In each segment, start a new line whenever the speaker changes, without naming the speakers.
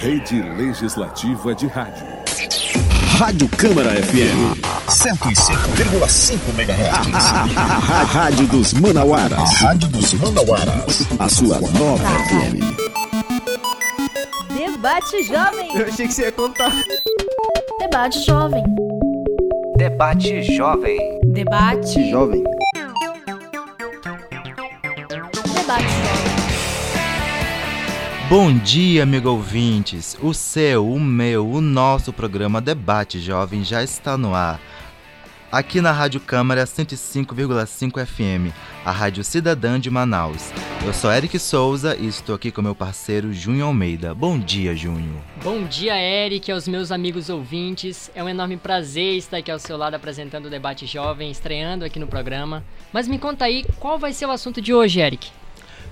Rede Legislativa de Rádio.
Rádio Câmara FM. 105,5 MHz. A Rádio dos Manauaras.
Rádio dos Manauaras.
A sua nova FM.
Debate Jovem.
Eu achei que você ia contar.
Debate Jovem.
Debate Jovem.
Debate
Jovem.
Bom dia, amigo ouvintes. O seu, o meu, o nosso programa Debate Jovem já está no ar. Aqui na Rádio Câmara 105,5 FM, a Rádio Cidadã de Manaus. Eu sou Eric Souza e estou aqui com meu parceiro Junho Almeida. Bom dia, Junho.
Bom dia, Eric, aos meus amigos ouvintes. É um enorme prazer estar aqui ao seu lado apresentando o Debate Jovem, estreando aqui no programa. Mas me conta aí, qual vai ser o assunto de hoje, Eric?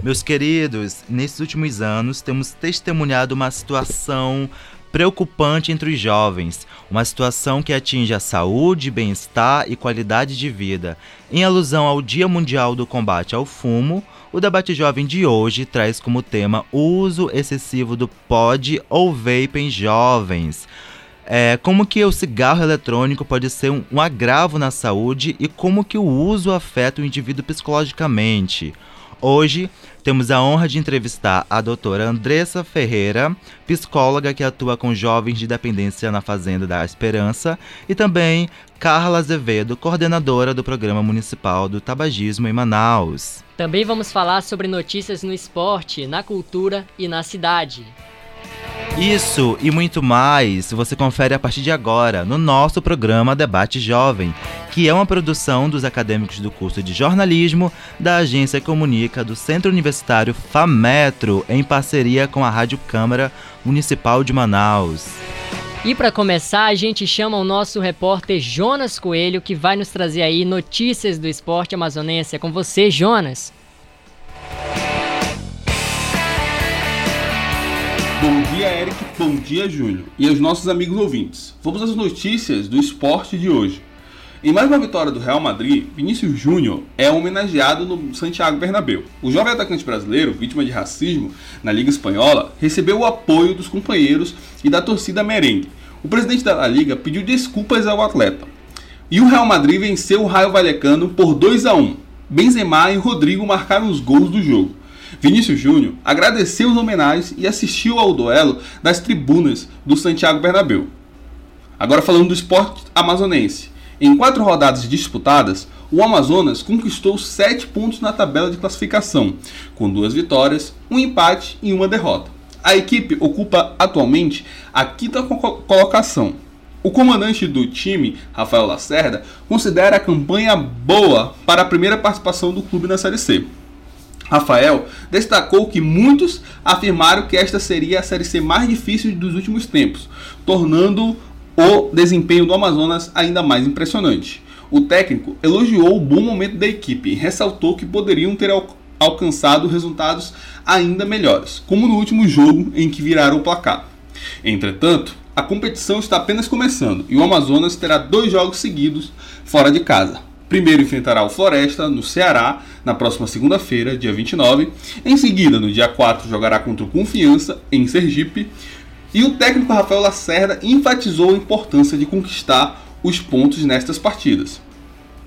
Meus queridos, nesses últimos anos temos testemunhado uma situação preocupante entre os jovens, uma situação que atinge a saúde, bem-estar e qualidade de vida. Em alusão ao Dia Mundial do Combate ao Fumo, o debate jovem de hoje traz como tema o uso excessivo do pod ou vape em jovens. É, como que o cigarro eletrônico pode ser um, um agravo na saúde e como que o uso afeta o indivíduo psicologicamente. Hoje temos a honra de entrevistar a doutora Andressa Ferreira, psicóloga que atua com jovens de dependência na Fazenda da Esperança, e também Carla Azevedo, coordenadora do Programa Municipal do Tabagismo em Manaus.
Também vamos falar sobre notícias no esporte, na cultura e na cidade.
Isso e muito mais você confere a partir de agora no nosso programa Debate Jovem, que é uma produção dos acadêmicos do curso de jornalismo da Agência Comunica do Centro Universitário FAMetro, em parceria com a Rádio Câmara Municipal de Manaus.
E para começar, a gente chama o nosso repórter Jonas Coelho, que vai nos trazer aí notícias do esporte amazonense. É com você, Jonas.
Bom dia, Eric. Bom dia, Júnior. E aos nossos amigos ouvintes. Vamos às notícias do esporte de hoje. Em mais uma vitória do Real Madrid, Vinícius Júnior é homenageado no Santiago Bernabéu. O jovem atacante brasileiro, vítima de racismo na Liga Espanhola, recebeu o apoio dos companheiros e da torcida merengue. O presidente da Liga pediu desculpas ao atleta. E o Real Madrid venceu o Raio Vallecano por 2 a 1. Benzema e Rodrigo marcaram os gols do jogo. Vinícius Júnior agradeceu os homenagens e assistiu ao duelo das tribunas do Santiago Bernabéu. Agora falando do esporte amazonense. Em quatro rodadas disputadas, o Amazonas conquistou sete pontos na tabela de classificação, com duas vitórias, um empate e uma derrota. A equipe ocupa atualmente a quinta colocação. O comandante do time, Rafael Lacerda, considera a campanha boa para a primeira participação do clube na Série C. Rafael destacou que muitos afirmaram que esta seria a Série C mais difícil dos últimos tempos, tornando o desempenho do Amazonas ainda mais impressionante. O técnico elogiou o bom momento da equipe e ressaltou que poderiam ter al alcançado resultados ainda melhores, como no último jogo em que viraram o placar. Entretanto, a competição está apenas começando e o Amazonas terá dois jogos seguidos fora de casa. Primeiro enfrentará o Floresta no Ceará na próxima segunda-feira, dia 29. Em seguida, no dia 4, jogará contra o Confiança em Sergipe. E o técnico Rafael Lacerda enfatizou a importância de conquistar os pontos nestas partidas.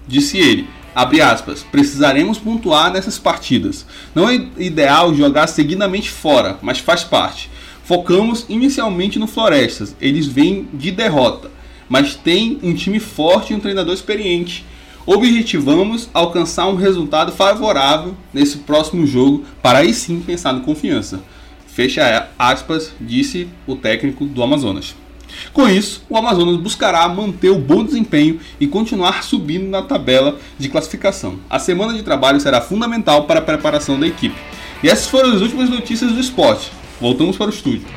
Disse ele, abre aspas, precisaremos pontuar nessas partidas. Não é ideal jogar seguidamente fora, mas faz parte. Focamos inicialmente no Florestas, eles vêm de derrota, mas tem um time forte e um treinador experiente. Objetivamos alcançar um resultado favorável nesse próximo jogo para aí sim pensar no confiança. Fecha aspas, disse o técnico do Amazonas. Com isso, o Amazonas buscará manter o bom desempenho e continuar subindo na tabela de classificação. A semana de trabalho será fundamental para a preparação da equipe. E essas foram as últimas notícias do esporte. Voltamos para o estúdio.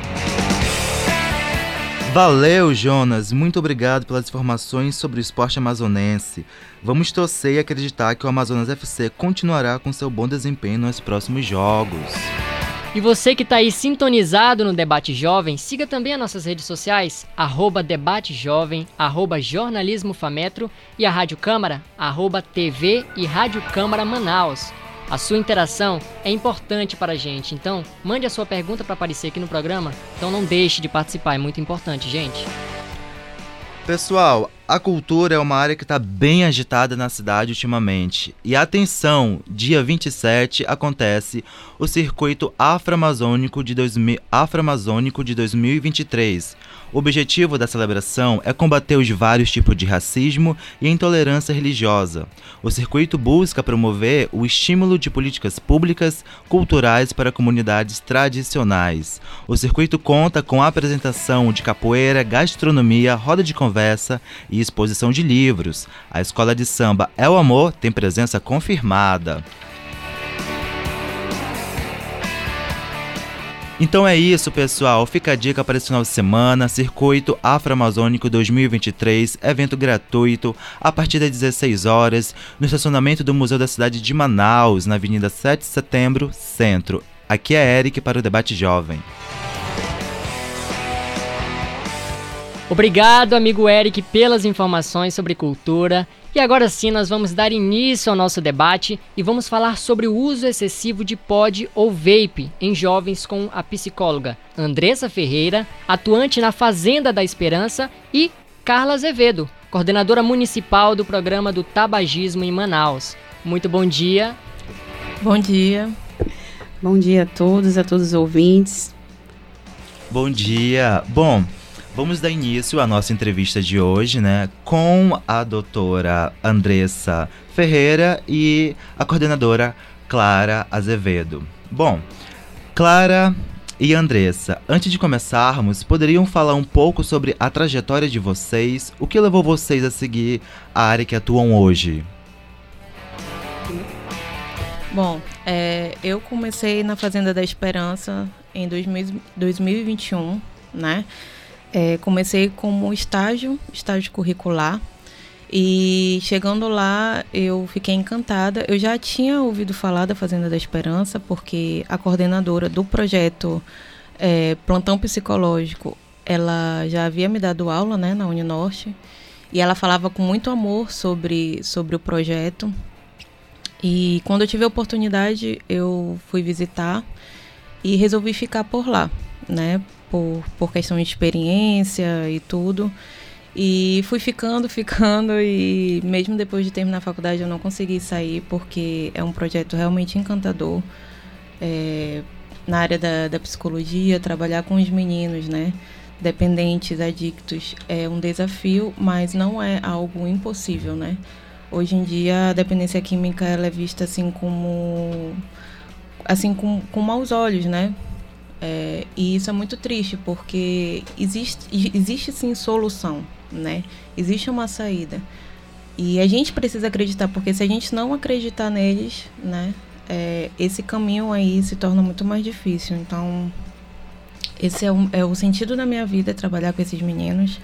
Valeu, Jonas. Muito obrigado pelas informações sobre o esporte amazonense. Vamos torcer e acreditar que o Amazonas FC continuará com seu bom desempenho nos próximos jogos.
E você que está aí sintonizado no Debate Jovem, siga também as nossas redes sociais, arroba Debate Jovem, arroba Jornalismo Fametro e a Rádio Câmara, arroba TV e Rádio Câmara Manaus. A sua interação é importante para a gente, então mande a sua pergunta para aparecer aqui no programa. Então não deixe de participar, é muito importante, gente.
Pessoal, a cultura é uma área que está bem agitada na cidade ultimamente. E atenção, dia 27 acontece o Circuito Afro-Amazônico de, 2000 Afro de 2023. O objetivo da celebração é combater os vários tipos de racismo e intolerância religiosa. O circuito busca promover o estímulo de políticas públicas culturais para comunidades tradicionais. O circuito conta com a apresentação de capoeira, gastronomia, roda de conversa e exposição de livros. A escola de samba É o Amor tem presença confirmada. Então é isso, pessoal. Fica a dica para esse final de semana: Circuito Afro-Amazônico 2023, evento gratuito a partir das 16 horas, no estacionamento do Museu da Cidade de Manaus, na Avenida 7 de Setembro, Centro. Aqui é Eric para o Debate Jovem.
Obrigado, amigo Eric, pelas informações sobre cultura. E agora sim, nós vamos dar início ao nosso debate e vamos falar sobre o uso excessivo de pod ou vape em jovens com a psicóloga Andressa Ferreira, atuante na Fazenda da Esperança, e Carla Azevedo, coordenadora municipal do programa do tabagismo em Manaus. Muito bom dia.
Bom dia. Bom dia a todos, a todos os ouvintes.
Bom dia. Bom, Vamos dar início à nossa entrevista de hoje, né, com a doutora Andressa Ferreira e a coordenadora Clara Azevedo. Bom, Clara e Andressa, antes de começarmos, poderiam falar um pouco sobre a trajetória de vocês, o que levou vocês a seguir a área que atuam hoje?
Bom, é, eu comecei na Fazenda da Esperança em 2000, 2021, né? É, comecei como estágio, estágio curricular. E chegando lá, eu fiquei encantada. Eu já tinha ouvido falar da Fazenda da Esperança, porque a coordenadora do projeto é, Plantão Psicológico, ela já havia me dado aula né, na Uninorte. E ela falava com muito amor sobre, sobre o projeto. E quando eu tive a oportunidade, eu fui visitar e resolvi ficar por lá, né? Por, por questão de experiência e tudo. E fui ficando, ficando, e mesmo depois de terminar a faculdade eu não consegui sair porque é um projeto realmente encantador. É, na área da, da psicologia, trabalhar com os meninos, né? Dependentes, adictos, é um desafio, mas não é algo impossível, né? Hoje em dia a dependência química ela é vista assim como assim com, com maus olhos, né? É, e isso é muito triste, porque existe, existe sim solução, né? Existe uma saída. E a gente precisa acreditar, porque se a gente não acreditar neles, né? É, esse caminho aí se torna muito mais difícil. Então, esse é o, é o sentido da minha vida, trabalhar com esses meninos.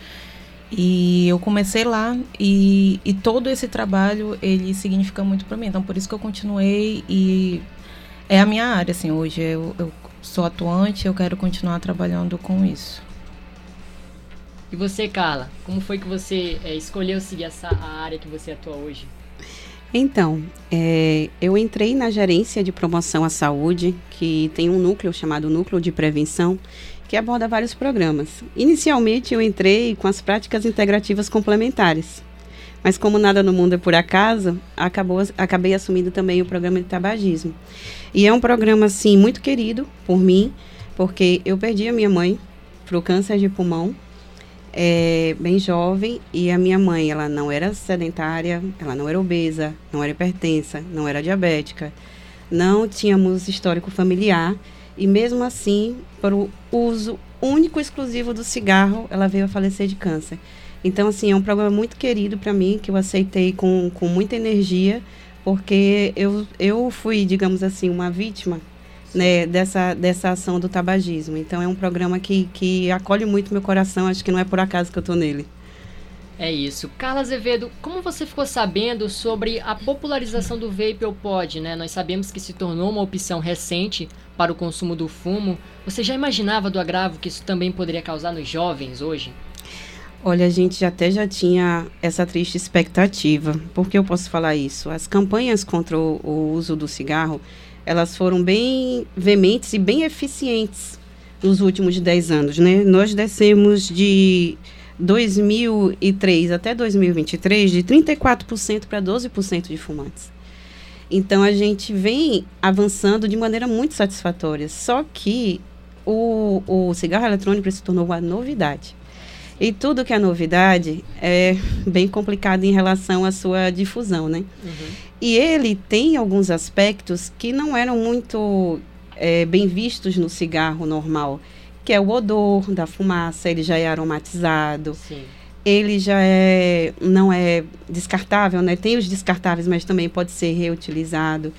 E eu comecei lá e, e todo esse trabalho, ele significa muito para mim. Então, por isso que eu continuei e é a minha área, assim, hoje. Eu, eu sou atuante, eu quero continuar trabalhando com isso.
E você, Carla, como foi que você é, escolheu seguir essa a área que você atua hoje?
Então, é, eu entrei na gerência de promoção à saúde, que tem um núcleo chamado Núcleo de Prevenção, que aborda vários programas. Inicialmente, eu entrei com as práticas integrativas complementares, mas como nada no mundo é por acaso, acabou, acabei assumindo também o programa de tabagismo. E é um programa, assim, muito querido por mim, porque eu perdi a minha mãe para o câncer de pulmão, é, bem jovem, e a minha mãe, ela não era sedentária, ela não era obesa, não era hipertensa, não era diabética, não tínhamos histórico familiar, e mesmo assim, o uso único e exclusivo do cigarro, ela veio a falecer de câncer. Então, assim, é um programa muito querido para mim, que eu aceitei com, com muita energia, porque eu, eu fui, digamos assim, uma vítima né, dessa, dessa ação do tabagismo. Então é um programa que, que acolhe muito meu coração, acho que não é por acaso que eu estou nele.
É isso. Carla Azevedo, como você ficou sabendo sobre a popularização do vape ou pod, né? Nós sabemos que se tornou uma opção recente para o consumo do fumo. Você já imaginava do agravo que isso também poderia causar nos jovens hoje?
Olha, a gente até já tinha essa triste expectativa. Por que eu posso falar isso? As campanhas contra o, o uso do cigarro, elas foram bem veementes e bem eficientes nos últimos 10 anos, né? Nós descemos de 2003 até 2023 de 34% para 12% de fumantes. Então a gente vem avançando de maneira muito satisfatória. Só que o, o cigarro eletrônico se tornou uma novidade. E tudo que é novidade é bem complicado em relação à sua difusão, né? Uhum. E ele tem alguns aspectos que não eram muito é, bem vistos no cigarro normal, que é o odor da fumaça, ele já é aromatizado. Sim. Ele já é, não é descartável, né? Tem os descartáveis, mas também pode ser reutilizado.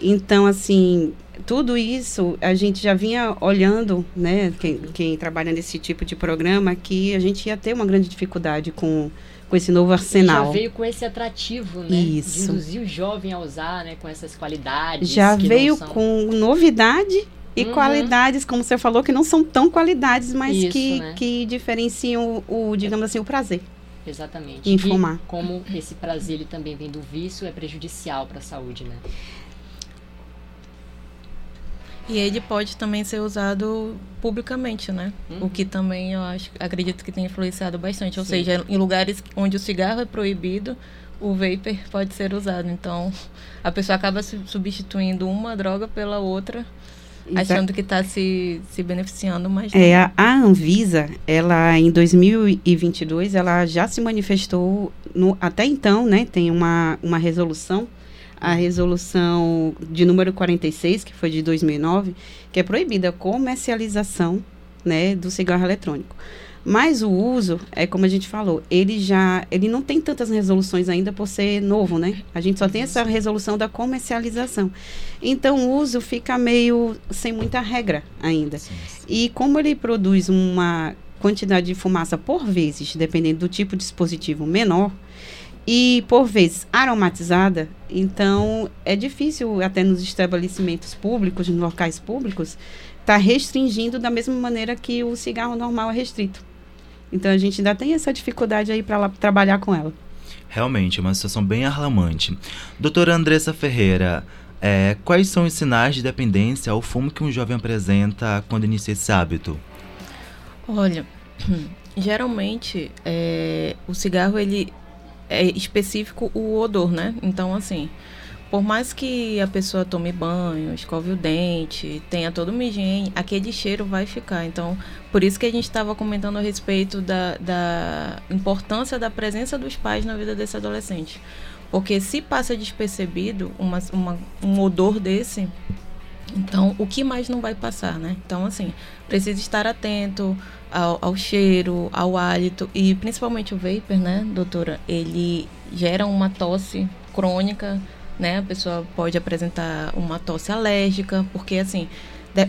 Então, assim, tudo isso a gente já vinha olhando, né, quem, quem, trabalha nesse tipo de programa, que a gente ia ter uma grande dificuldade com, com esse novo arsenal.
Já veio com esse atrativo, né?
Isso.
De induzir o jovem a usar, né, com essas qualidades.
Já veio são... com novidade e uhum. qualidades, como você falou, que não são tão qualidades, mas Isso, que, né? que diferenciam o, digamos assim, o prazer.
Exatamente.
Em fumar. E
como esse prazer ele também vem do vício, é prejudicial para a saúde, né?
E ele pode também ser usado publicamente, né? Uhum. O que também eu acho, acredito que tem influenciado bastante. Ou Sim. seja, em lugares onde o cigarro é proibido, o vapor pode ser usado. Então, a pessoa acaba substituindo uma droga pela outra, achando que está se, se beneficiando mais.
É, a, a, Anvisa, ela em 2022, ela já se manifestou, no, até então, né? Tem uma, uma resolução a resolução de número 46, que foi de 2009, que é proibida a comercialização né, do cigarro eletrônico. Mas o uso, é como a gente falou, ele já, ele não tem tantas resoluções ainda por ser novo, né? A gente só tem essa resolução da comercialização. Então o uso fica meio sem muita regra ainda. Sim, sim. E como ele produz uma quantidade de fumaça por vezes, dependendo do tipo de dispositivo menor, e por vezes aromatizada, então é difícil até nos estabelecimentos públicos, nos locais públicos, estar tá restringindo da mesma maneira que o cigarro normal é restrito. Então a gente ainda tem essa dificuldade aí para trabalhar com ela.
Realmente, é uma situação bem alarmante. Doutora Andressa Ferreira, é, quais são os sinais de dependência ao fumo que um jovem apresenta quando inicia esse hábito?
Olha, geralmente é, o cigarro ele é específico o odor, né? Então, assim, por mais que a pessoa tome banho, escove o dente, tenha toda uma higiene, aquele cheiro vai ficar. Então, por isso que a gente estava comentando a respeito da, da importância da presença dos pais na vida desse adolescente. Porque se passa despercebido uma, uma, um odor desse, então o que mais não vai passar, né? Então, assim, precisa estar atento ao, ao, cheiro, ao hálito e principalmente o vapor, né, doutora? Ele gera uma tosse crônica, né? A pessoa pode apresentar uma tosse alérgica, porque assim,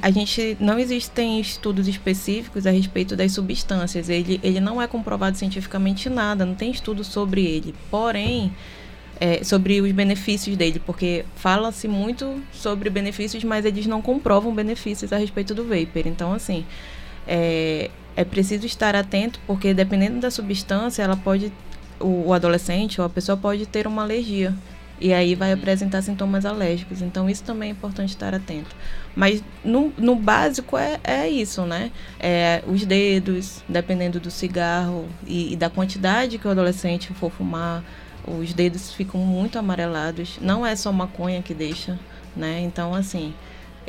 a gente não existem estudos específicos a respeito das substâncias. Ele, ele não é comprovado cientificamente nada, não tem estudo sobre ele. Porém, é, sobre os benefícios dele, porque fala-se muito sobre benefícios, mas eles não comprovam benefícios a respeito do vapor. Então, assim, é, é preciso estar atento, porque dependendo da substância, ela pode, o, o adolescente ou a pessoa pode ter uma alergia. E aí vai apresentar sintomas alérgicos. Então, isso também é importante estar atento. Mas no, no básico é, é isso, né? É, os dedos, dependendo do cigarro e, e da quantidade que o adolescente for fumar, os dedos ficam muito amarelados. Não é só maconha que deixa, né? Então, assim,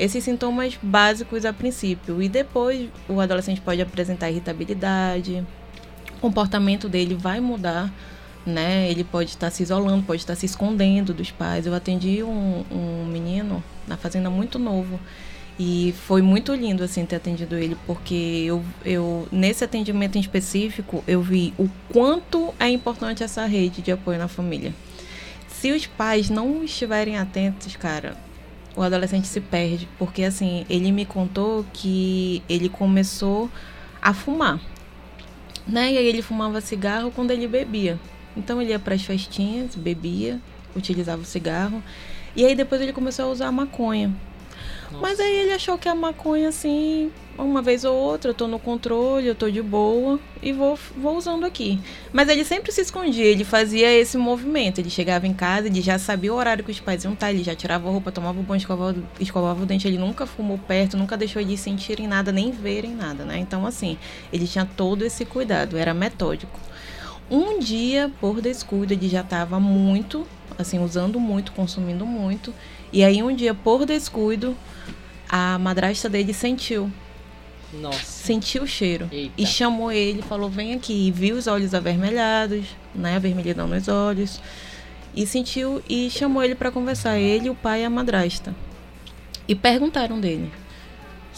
esses sintomas básicos a princípio. E depois o adolescente pode apresentar irritabilidade, o comportamento dele vai mudar, né? Ele pode estar se isolando, pode estar se escondendo dos pais. Eu atendi um, um menino na fazenda muito novo. E foi muito lindo, assim, ter atendido ele, porque eu, eu, nesse atendimento em específico, eu vi o quanto é importante essa rede de apoio na família. Se os pais não estiverem atentos, cara, o adolescente se perde, porque assim, ele me contou que ele começou a fumar, né? E aí ele fumava cigarro quando ele bebia. Então ele ia para as festinhas, bebia, utilizava o cigarro, e aí depois ele começou a usar maconha. Mas aí ele achou que a maconha, assim, uma vez ou outra, eu tô no controle, eu tô de boa e vou, vou usando aqui. Mas ele sempre se escondia, ele fazia esse movimento. Ele chegava em casa, ele já sabia o horário que os pais iam estar, ele já tirava a roupa, tomava o banho, escovava, escovava o dente. Ele nunca fumou perto, nunca deixou eles sentirem nada, nem verem nada, né? Então, assim, ele tinha todo esse cuidado, era metódico. Um dia, por descuido, ele já estava muito, assim, usando muito, consumindo muito. E aí, um dia, por descuido, a madrasta dele sentiu.
Nossa.
Sentiu o cheiro.
Eita.
E chamou ele, falou: vem aqui. E viu os olhos avermelhados, né? Avermelhidão nos olhos. E sentiu e chamou ele para conversar. Ele, o pai e a madrasta. E perguntaram dele: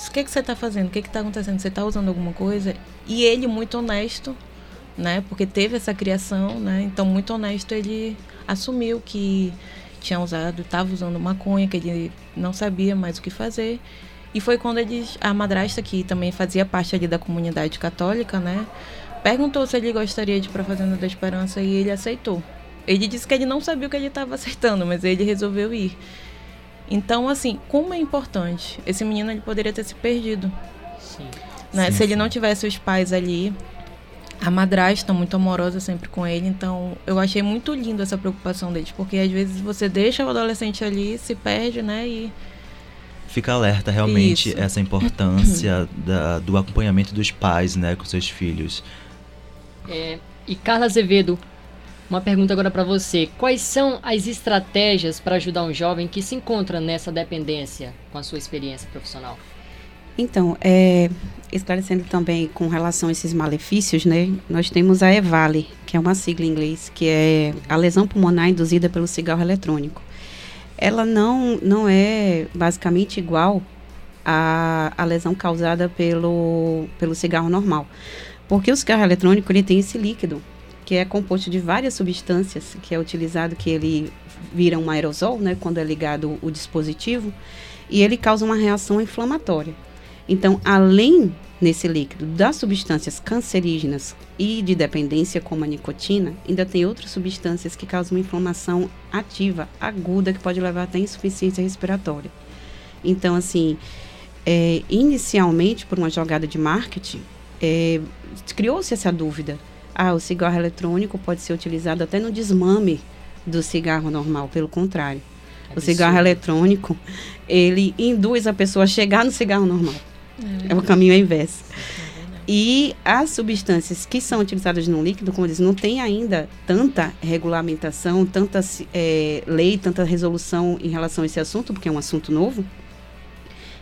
o que, que você tá fazendo? O que, que tá acontecendo? Você tá usando alguma coisa? E ele, muito honesto, né? Porque teve essa criação, né? Então, muito honesto, ele assumiu que tinha usado, estava usando maconha, que ele não sabia mais o que fazer. E foi quando eles, a madrasta, que também fazia parte ali da comunidade católica, né? Perguntou se ele gostaria de ir para a Fazenda da Esperança e ele aceitou. Ele disse que ele não sabia o que ele estava aceitando, mas ele resolveu ir. Então, assim, como é importante. Esse menino ele poderia ter se perdido.
Sim.
Né?
Sim,
se ele não tivesse os pais ali, a madrasta muito amorosa sempre com ele. Então, eu achei muito lindo essa preocupação deles, porque às vezes você deixa o adolescente ali, se perde, né? E
Fica alerta realmente
Isso.
essa importância da- do acompanhamento dos pais, né, com seus filhos.
É, e Carla Azevedo, uma pergunta agora para você. Quais são as estratégias para ajudar um jovem que se encontra nessa dependência com a sua experiência profissional?
Então, é, esclarecendo também com relação a esses malefícios, né? Nós temos a EVALE, que é uma sigla em inglês, que é a lesão pulmonar induzida pelo cigarro eletrônico. Ela não, não é basicamente igual à, à lesão causada pelo, pelo cigarro normal. Porque o cigarro eletrônico ele tem esse líquido, que é composto de várias substâncias, que é utilizado, que ele vira um aerosol, né, quando é ligado o dispositivo, e ele causa uma reação inflamatória. Então, além nesse líquido das substâncias cancerígenas e de dependência, como a nicotina, ainda tem outras substâncias que causam uma inflamação ativa, aguda, que pode levar até insuficiência respiratória. Então, assim, é, inicialmente, por uma jogada de marketing, é, criou-se essa dúvida. Ah, o cigarro eletrônico pode ser utilizado até no desmame do cigarro normal, pelo contrário. O cigarro eletrônico, ele induz a pessoa a chegar no cigarro normal. É o caminho inverso. E as substâncias que são utilizadas no líquido, como eu disse, não tem ainda tanta regulamentação, tanta eh, lei, tanta resolução em relação a esse assunto, porque é um assunto novo.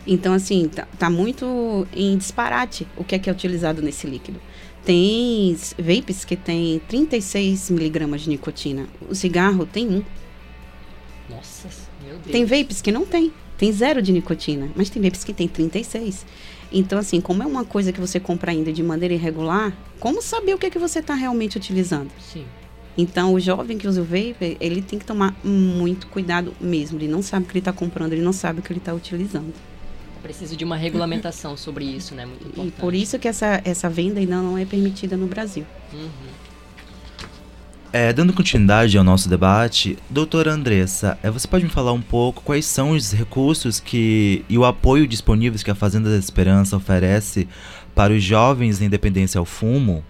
Então, assim, tá, tá muito em disparate o que é que é utilizado nesse líquido. Tem vapes que tem 36 miligramas de nicotina. O cigarro tem um.
Nossa, meu Deus.
Tem vapes que não tem. Tem zero de nicotina, mas tem vapes que tem 36. Então, assim, como é uma coisa que você compra ainda de maneira irregular, como saber o que é que você está realmente utilizando?
Sim.
Então, o jovem que usa o vape, ele tem que tomar muito cuidado mesmo. Ele não sabe o que ele está comprando, ele não sabe o que ele está utilizando.
Preciso de uma regulamentação sobre isso, né? Muito
E
importante.
por isso que essa, essa venda ainda não é permitida no Brasil.
Uhum.
É, dando continuidade ao nosso debate, doutora Andressa, é, você pode me falar um pouco quais são os recursos que e o apoio disponíveis que a Fazenda da Esperança oferece para os jovens em dependência ao fumo?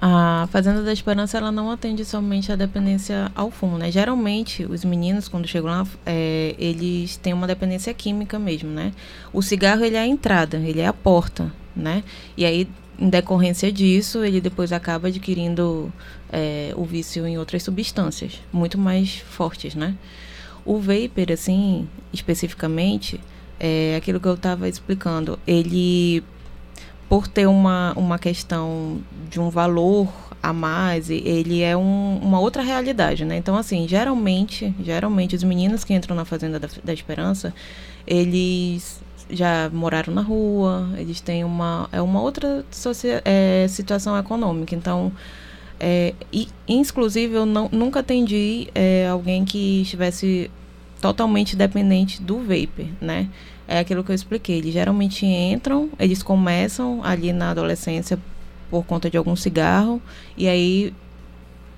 A Fazenda da Esperança ela não atende somente a dependência ao fumo, né? Geralmente os meninos quando chegam lá, é, eles têm uma dependência química mesmo, né? O cigarro ele é a entrada, ele é a porta, né? E aí em decorrência disso ele depois acaba adquirindo é, o vício em outras substâncias muito mais fortes, né? O vapor, assim, especificamente, é aquilo que eu estava explicando. Ele por ter uma, uma questão de um valor a mais, ele é um- uma outra realidade, né? Então, assim, geralmente, geralmente os meninos que entram na Fazenda da, da Esperança, eles já moraram na rua, eles têm uma, é uma outra é, situação econômica. Então, é, e, inclusive, eu não, nunca atendi é, alguém que estivesse totalmente dependente do vapor, né? É aquilo que eu expliquei. Eles geralmente entram, eles começam ali na adolescência por conta de algum cigarro, e aí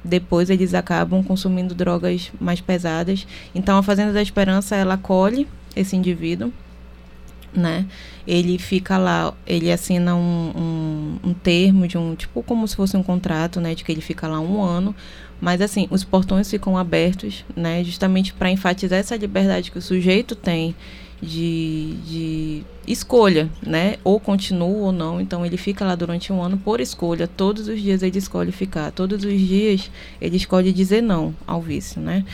depois eles acabam consumindo drogas mais pesadas. Então a Fazenda da Esperança ela acolhe esse indivíduo, né? Ele fica lá, ele assina um, um, um, termo de um tipo como se fosse um contrato, né? De que ele fica lá um ano, mas assim os portões ficam abertos, né? Justamente para enfatizar essa liberdade que o sujeito tem de, de escolha, né? Ou continua ou não. Então ele fica lá durante um ano por escolha. Todos os dias ele escolhe ficar. Todos os dias ele escolhe dizer não ao vício, né?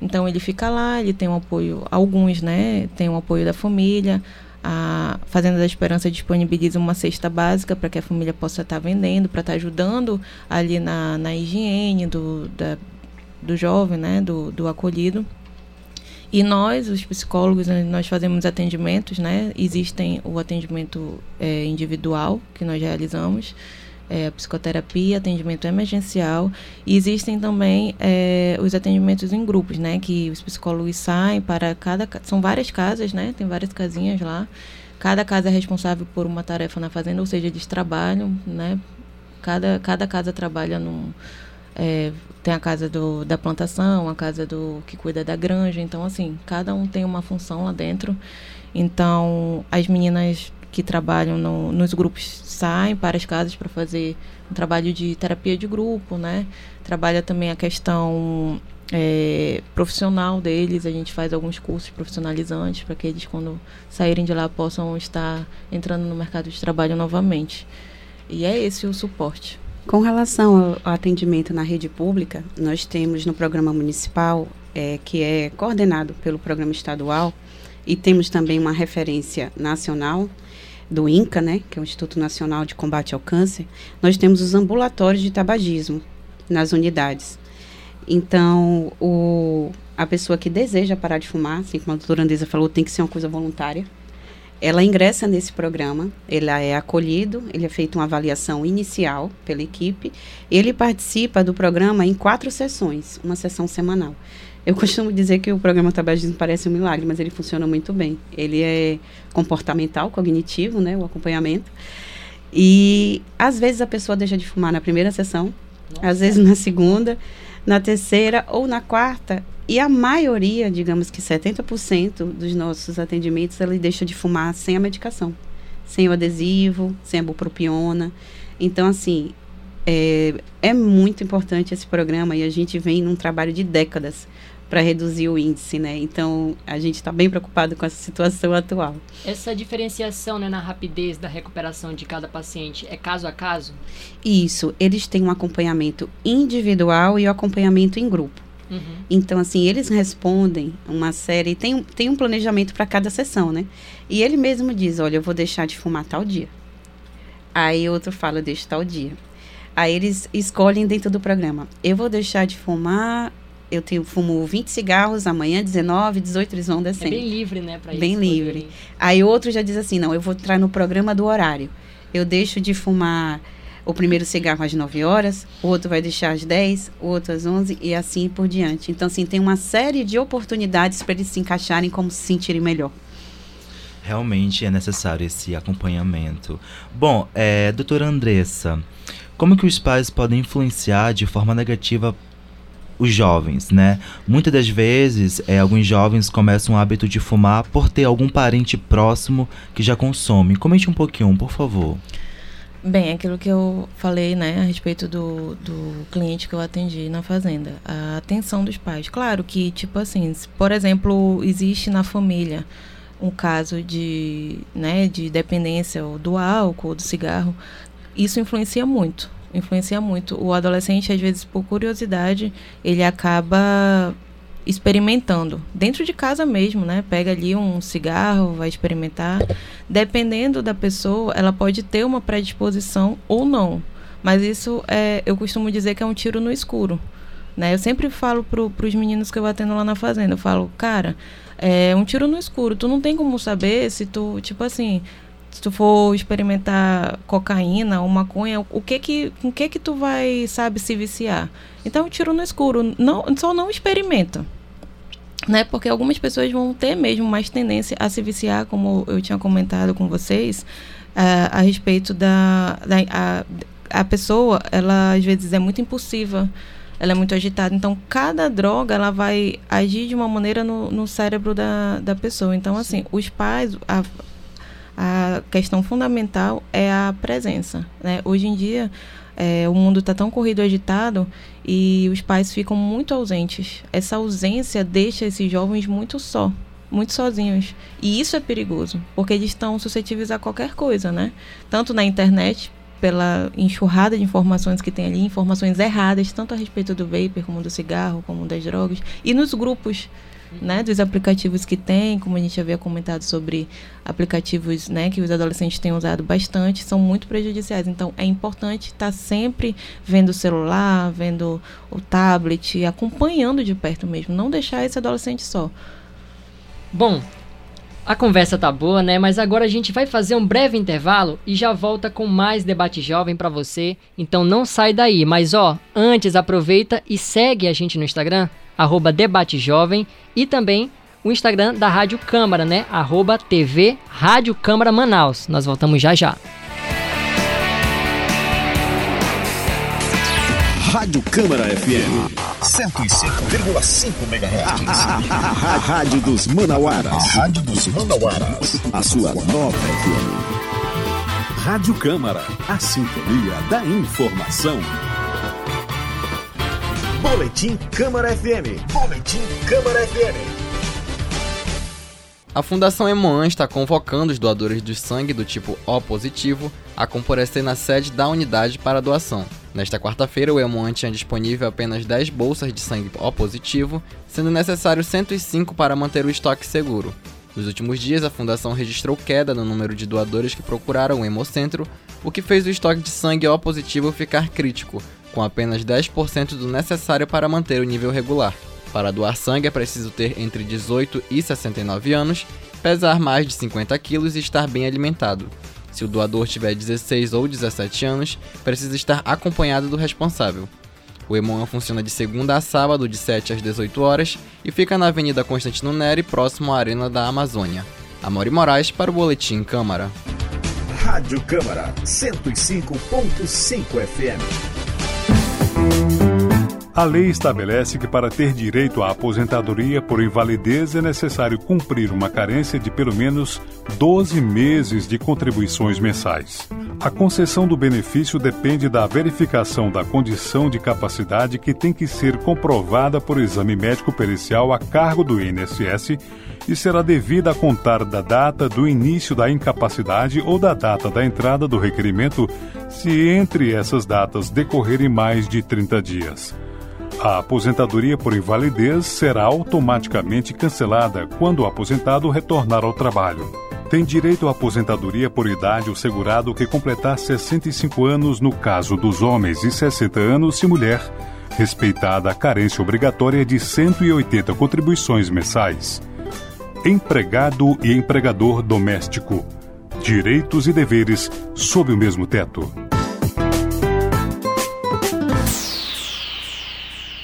Então ele fica lá, ele tem um apoio, alguns, né? Tem um apoio da família. A Fazenda da Esperança disponibiliza uma cesta básica para que a família possa estar tá vendendo, para estar tá ajudando ali na, na higiene do, da, do jovem, né? Do, do acolhido. E nós, os psicólogos, né, nós fazemos atendimentos, né? Existem o atendimento é, individual que nós realizamos, é, psicoterapia, atendimento emergencial. E existem também é, os atendimentos em grupos, né? Que os psicólogos saem para cada... São várias casas, né? Tem várias casinhas lá. Cada casa é responsável por uma tarefa na fazenda, ou seja, eles trabalham, né? Cada, cada casa trabalha num é, tem a casa do, da plantação, a casa do que cuida da granja. Então, assim, cada um tem uma função lá dentro. Então, as meninas que trabalham no, nos grupos saem para as casas para fazer um trabalho de terapia de grupo, né? Trabalha também a questão é, profissional deles. A gente faz alguns cursos profissionalizantes para que eles, quando saírem de lá, possam estar entrando no mercado de trabalho novamente. E é esse o suporte.
Com relação ao atendimento na rede pública, nós temos no programa municipal, é, que é coordenado pelo programa estadual, e temos também uma referência nacional do INCA, né, que é o Instituto Nacional de Combate ao Câncer, nós temos os ambulatórios de tabagismo nas unidades. Então, o, a pessoa que deseja parar de fumar, assim como a doutora Andresa falou, tem que ser uma coisa voluntária ela ingressa nesse programa, ele é acolhido, ele é feito uma avaliação inicial pela equipe, ele participa do programa em quatro sessões, uma sessão semanal. Eu costumo dizer que o programa Tabagismo parece um milagre, mas ele funciona muito bem. Ele é comportamental, cognitivo, né, o acompanhamento. E às vezes a pessoa deixa de fumar na primeira sessão, Nossa. às vezes na segunda, na terceira ou na quarta, e a maioria, digamos que 70% dos nossos atendimentos, ele deixa de fumar sem a medicação, sem o adesivo, sem a bupropiona. Então, assim, é, é muito importante esse programa e a gente vem num trabalho de décadas para reduzir o índice, né? Então a gente está bem preocupado com essa situação atual.
Essa diferenciação né, na rapidez da recuperação de cada paciente é caso a caso?
Isso, eles têm um acompanhamento individual e o um acompanhamento em grupo. Uhum. Então, assim, eles respondem uma série, tem, tem um planejamento para cada sessão, né? E ele mesmo diz: olha, eu vou deixar de fumar tal dia. Aí outro fala: deixa tal dia. Aí eles escolhem dentro do programa: eu vou deixar de fumar. Eu tenho, fumo 20 cigarros, amanhã 19, 18 eles vão descendo.
É bem livre, né? Pra
bem livre. Aí outro já diz assim: não, eu vou entrar no programa do horário. Eu deixo de fumar o primeiro cigarro às 9 horas, o outro vai deixar às 10, o outro às 11 e assim por diante. Então, assim, tem uma série de oportunidades para eles se encaixarem como se sentirem melhor.
Realmente é necessário esse acompanhamento. Bom, é, doutora Andressa, como que os pais podem influenciar de forma negativa os jovens, né? Muitas das vezes, é, alguns jovens começam o hábito de fumar por ter algum parente próximo que já consome. Comente um pouquinho, por favor.
Bem, aquilo que eu falei, né, a respeito do, do cliente que eu atendi na fazenda, a atenção dos pais. Claro que, tipo assim, se, por exemplo, existe na família um caso de, né, de dependência do álcool, do cigarro, isso influencia muito, influencia muito. O adolescente, às vezes, por curiosidade, ele acaba experimentando dentro de casa mesmo, né? Pega ali um cigarro, vai experimentar. Dependendo da pessoa, ela pode ter uma predisposição ou não. Mas isso é, eu costumo dizer que é um tiro no escuro. Né? Eu sempre falo para os meninos que eu atendo lá na fazenda, eu falo, cara, é um tiro no escuro. Tu não tem como saber se tu, tipo assim, se tu for experimentar cocaína ou maconha, o que que, com que que tu vai, sabe, se viciar? Então, tiro no escuro. Não, só não experimenta né? Porque algumas pessoas vão ter mesmo mais tendência a se viciar, como eu tinha comentado com vocês, uh, a respeito da, da a, a pessoa, ela às vezes é muito impulsiva, ela é muito agitada. Então, cada droga ela vai agir de uma maneira no, no cérebro da, da pessoa. Então, assim, os pais, a, a questão fundamental é a presença. Né? Hoje em dia, é, o mundo está tão corrido agitado e os pais ficam muito ausentes. Essa ausência deixa esses jovens muito só, muito sozinhos. E isso é perigoso, porque eles estão suscetíveis a qualquer coisa, né? Tanto na internet, pela enxurrada de informações que tem ali, informações erradas, tanto a respeito do vapor, como do cigarro, como das drogas, e nos grupos, né, dos aplicativos que tem, como a gente havia comentado sobre aplicativos, né, que os adolescentes têm usado bastante, são muito prejudiciais. Então, é importante estar sempre vendo o celular, vendo o tablet, acompanhando de perto mesmo, não deixar esse adolescente só.
Bom, a conversa tá boa, né? Mas agora a gente vai fazer um breve intervalo e já volta com mais debate jovem para você. Então não sai daí. Mas ó, antes aproveita e segue a gente no Instagram, arroba Debate Jovem, e também o Instagram da Rádio Câmara, né? Arroba TV Rádio Câmara Manaus. Nós voltamos já já.
Rádio Câmara FM
105,5 MHz.
A Rádio dos Manauaras.
Rádio dos Manauaras.
A sua nova FM.
Rádio Câmara, a sintonia da informação.
Boletim Câmara FM. Boletim Câmara FM.
A Fundação Emoan está convocando os doadores de sangue do tipo O positivo a comparecer na sede da unidade para doação. Nesta quarta-feira, o Emoan tinha disponível apenas 10 bolsas de sangue O positivo, sendo necessário 105 para manter o estoque seguro. Nos últimos dias, a fundação registrou queda no número de doadores que procuraram o Hemocentro, o que fez o estoque de sangue O positivo ficar crítico, com apenas 10% do necessário para manter o nível regular. Para doar sangue é preciso ter entre 18 e 69 anos, pesar mais de 50 quilos e estar bem alimentado. Se o doador tiver 16 ou 17 anos, precisa estar acompanhado do responsável. O Emoan funciona de segunda a sábado, de 7 às 18 horas, e fica na Avenida Constantino Neri, próximo à Arena da Amazônia. Amori Moraes para o Boletim Câmara.
Rádio Câmara 105.5 FM.
A lei estabelece que para ter direito à aposentadoria por invalidez é necessário cumprir uma carência de pelo menos 12 meses de contribuições mensais. A concessão do benefício depende da verificação da condição de capacidade que tem que ser comprovada por exame médico pericial a cargo do INSS e será devida a contar da data do início da incapacidade ou da data da entrada do requerimento, se entre essas datas decorrerem mais de 30 dias. A aposentadoria por invalidez será automaticamente cancelada quando o aposentado retornar ao trabalho. Tem direito à aposentadoria por idade o segurado que completar 65 anos no caso dos homens e 60 anos se mulher, respeitada a carência obrigatória de 180 contribuições mensais. Empregado e empregador doméstico. Direitos e deveres sob o mesmo teto.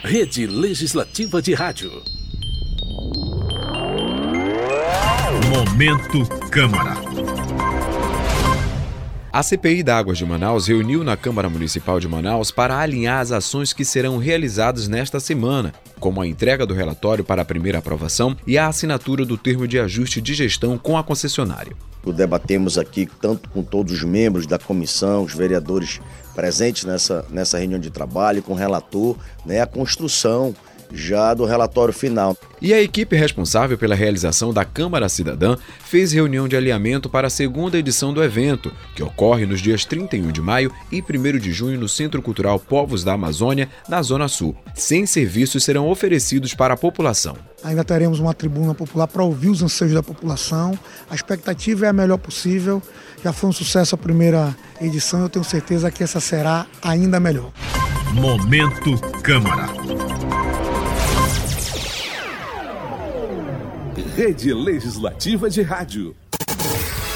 Rede Legislativa de Rádio.
Momento Câmara.
A CPI da Águas de Manaus reuniu na Câmara Municipal de Manaus para alinhar as ações que serão realizadas nesta semana, como a entrega do relatório para a primeira aprovação e a assinatura do termo de ajuste de gestão com a concessionária.
Debatemos aqui tanto com todos os membros da comissão, os vereadores presentes nessa, nessa reunião de trabalho, com o relator, né, a construção já do relatório final.
E a equipe responsável pela realização da Câmara Cidadã fez reunião de alinhamento para a segunda edição do evento, que ocorre nos dias 31 de maio e 1 de junho no Centro Cultural Povos da Amazônia, na Zona Sul. 100 serviços serão oferecidos para a população.
Ainda teremos uma tribuna popular para ouvir os anseios da população. A expectativa é a melhor possível. Já foi um sucesso a primeira edição, eu tenho certeza que essa será ainda melhor.
Momento Câmara.
Rede Legislativa de Rádio.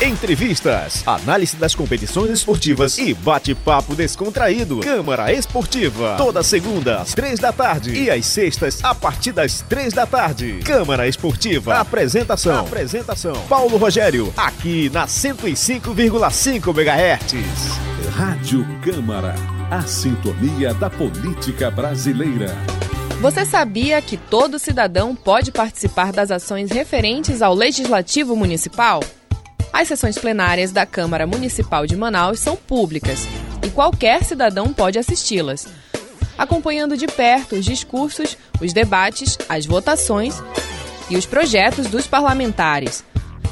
Entrevistas, análise das competições esportivas e bate-papo descontraído. Câmara Esportiva, toda segunda às três da tarde e às sextas a partir das três da tarde. Câmara Esportiva, apresentação, apresentação. Paulo Rogério, aqui na 105,5 MHz.
Rádio Câmara. A sintonia da política brasileira.
Você sabia que todo cidadão pode participar das ações referentes ao Legislativo Municipal? As sessões plenárias da Câmara Municipal de Manaus são públicas e qualquer cidadão pode assisti-las, acompanhando de perto os discursos, os debates, as votações e os projetos dos parlamentares.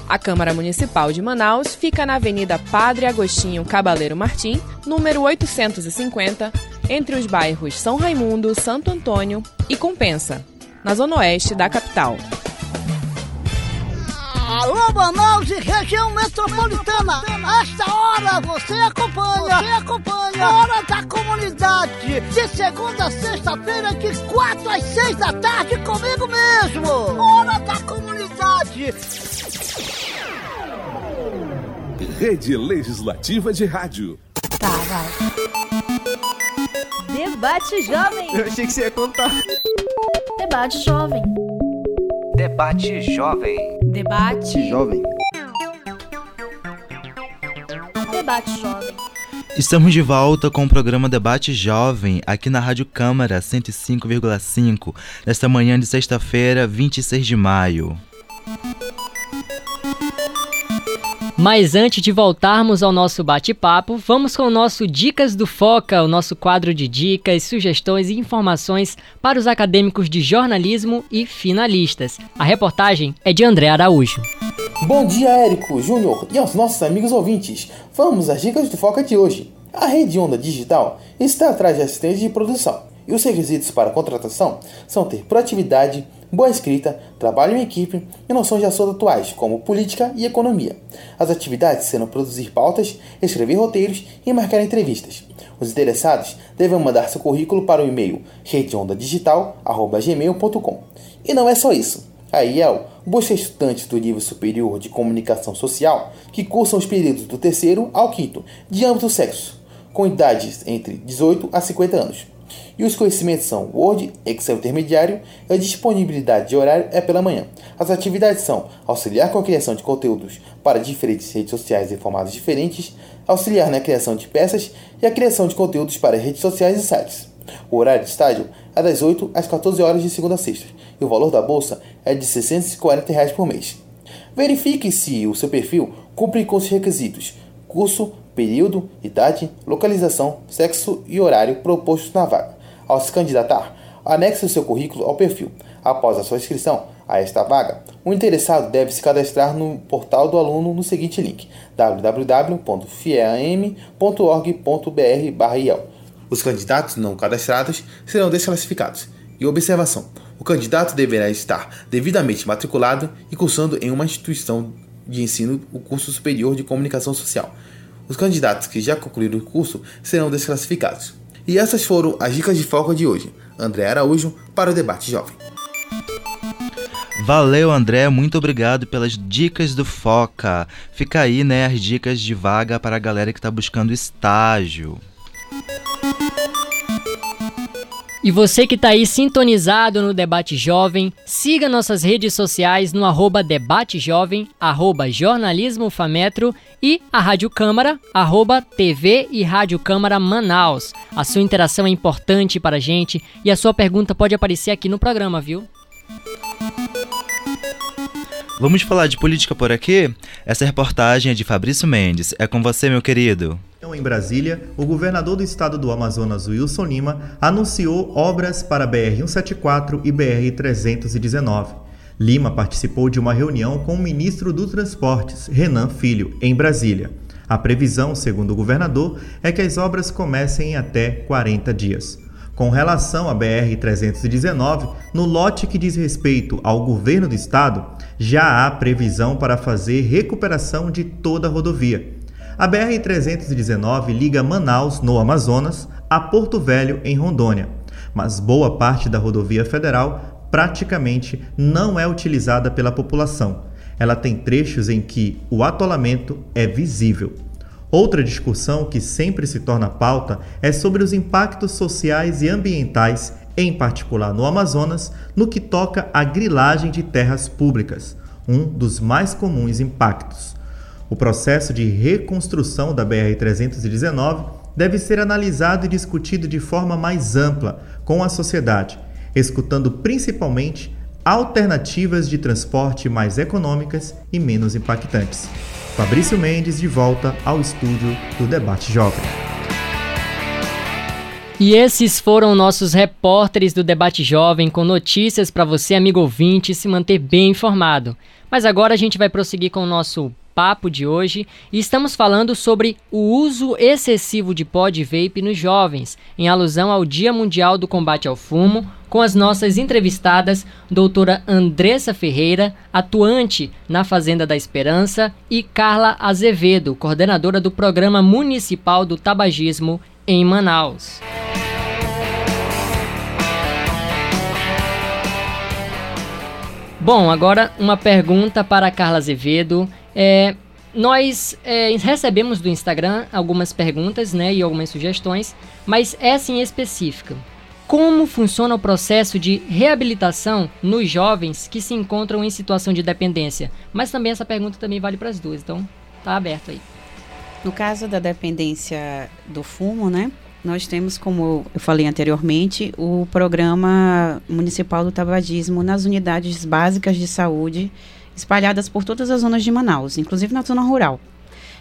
A Câmara Municipal de Manaus fica na Avenida Padre Agostinho Cabaleiro Martim, número 850, entre os bairros São Raimundo, Santo Antônio e Compensa, na zona oeste da capital.
Alô, Manaus e região metropolitana. Esta hora você acompanha. Você acompanha. Hora da comunidade. De segunda a sexta-feira, de quatro às seis da tarde, comigo mesmo. Hora da comunidade.
Rede Legislativa de Rádio.
Tá, vai. Debate Jovem.
Eu achei que você ia contar.
Debate Jovem.
Debate Jovem.
Debate.
Jovem.
Debate Jovem.
Estamos de volta com o programa Debate Jovem, aqui na Rádio Câmara 105,5, nesta manhã de sexta-feira, 26 de maio.
Mas antes de voltarmos ao nosso bate-papo, vamos com o nosso Dicas do Foca, o nosso quadro de dicas, sugestões e informações para os acadêmicos de jornalismo e finalistas. A reportagem é de André Araújo.
Bom dia, Érico, Júnior e aos nossos amigos ouvintes. Vamos às dicas do Foca de hoje. A rede Onda Digital está atrás de assistentes de produção e os requisitos para contratação são ter proatividade, boa escrita, trabalho em equipe e noções de assuntos atuais, como política e economia. As atividades serão produzir pautas, escrever roteiros e marcar entrevistas. Os interessados devem mandar seu currículo para o e-mail redeondadigital.gmail.com. E não é só isso. A IEL busca estudantes do nível superior de comunicação social que cursam os períodos do terceiro ao quinto, de ambos os sexos, com idades entre 18 a 50 anos. E os conhecimentos são Word, Excel intermediário e a disponibilidade de horário é pela manhã. As atividades são auxiliar com a criação de conteúdos para diferentes redes sociais em formatos diferentes, auxiliar na criação de peças e a criação de conteúdos para redes sociais e sites. O horário de estágio é das 8 às 14 horas de segunda a sexta e o valor da bolsa é de 640 reais por mês. Verifique se o seu perfil cumpre com os requisitos: curso, período, idade, localização, sexo e horário propostos na vaga. Ao se candidatar, anexe o seu currículo ao perfil. Após a sua inscrição a esta vaga, o interessado deve se cadastrar no portal do aluno no seguinte link: www.fiam.org.br/iel. Os candidatos não cadastrados serão desclassificados. E observação: o candidato deverá estar devidamente matriculado e cursando em uma instituição de ensino o curso superior de comunicação social. Os candidatos que já concluíram o curso serão desclassificados. E essas foram as dicas de foco de hoje. André Araújo para o Debate Jovem.
Valeu, André, muito obrigado pelas dicas do Foca. Fica aí, né, as dicas de vaga para a galera que está buscando estágio.
E você que está aí sintonizado no Debate Jovem, siga nossas redes sociais no arroba Debate Jovem, arroba Jornalismo Fametro e a Rádio Câmara, arroba TV e Rádio Câmara Manaus. A sua interação é importante para a gente e a sua pergunta pode aparecer aqui no programa, viu?
Vamos falar de política por aqui? Essa reportagem é de Fabrício Mendes. É com você, meu querido.
Em Brasília, o governador do estado do Amazonas, Wilson Lima, anunciou obras para BR-174 e BR-319. Lima participou de uma reunião com o ministro dos Transportes, Renan Filho, em Brasília. A previsão, segundo o governador, é que as obras comecem em até 40 dias. Com relação à BR-319, no lote que diz respeito ao governo do estado, já há previsão para fazer recuperação de toda a rodovia. A BR-319 liga Manaus, no Amazonas, a Porto Velho, em Rondônia, mas boa parte da rodovia federal praticamente não é utilizada pela população. Ela tem trechos em que o atolamento é visível. Outra discussão que sempre se torna pauta é sobre os impactos sociais e ambientais, em particular no Amazonas, no que toca à grilagem de terras públicas, um dos mais comuns impactos. O processo de reconstrução da BR-319 deve ser analisado e discutido de forma mais ampla com a sociedade, escutando principalmente alternativas de transporte mais econômicas e menos impactantes. Fabrício Mendes de volta ao estúdio do Debate Jovem.
E esses foram nossos repórteres do Debate Jovem com notícias para você, amigo ouvinte, se manter bem informado. Mas agora a gente vai prosseguir com o nosso papo de hoje e estamos falando sobre o uso excessivo de pó de vape nos jovens, em alusão ao Dia Mundial do Combate ao Fumo, com as nossas entrevistadas, doutora Andressa Ferreira, atuante na Fazenda da Esperança, e Carla Azevedo, coordenadora do Programa Municipal do Tabagismo em Manaus. Bom, agora uma pergunta para Carla Azevedo. É, nós é, recebemos do Instagram algumas perguntas né, e algumas sugestões, mas essa em específica. Como funciona o processo de reabilitação nos jovens que se encontram em situação de dependência? Mas também essa pergunta também vale para as duas, então tá aberto aí.
No caso da dependência do fumo, né? Nós temos, como eu falei anteriormente, o programa municipal do tabagismo nas unidades básicas de saúde espalhadas por todas as zonas de Manaus, inclusive na zona rural.